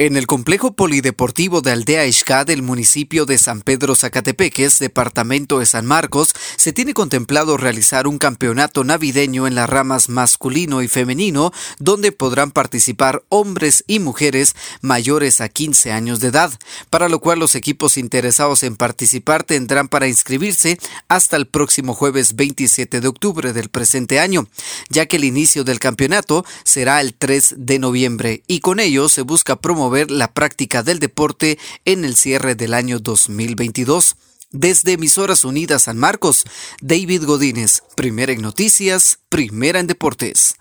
En el complejo polideportivo de Aldea Ixcá del municipio de San Pedro Zacatepeques, departamento de San Marcos, se tiene contemplado realizar un campeonato navideño en las ramas masculino y femenino, donde podrán participar hombres y mujeres mayores a 15 años de edad, para lo cual los equipos interesados en participar tendrán para inscribirse hasta el próximo jueves 27 de octubre del presente año, ya que el inicio del campeonato será el 3 de noviembre y con ello se busca promover ver la práctica del deporte en el cierre del año 2022. Desde Emisoras Unidas San Marcos, David Godínez, primera en noticias, primera en deportes.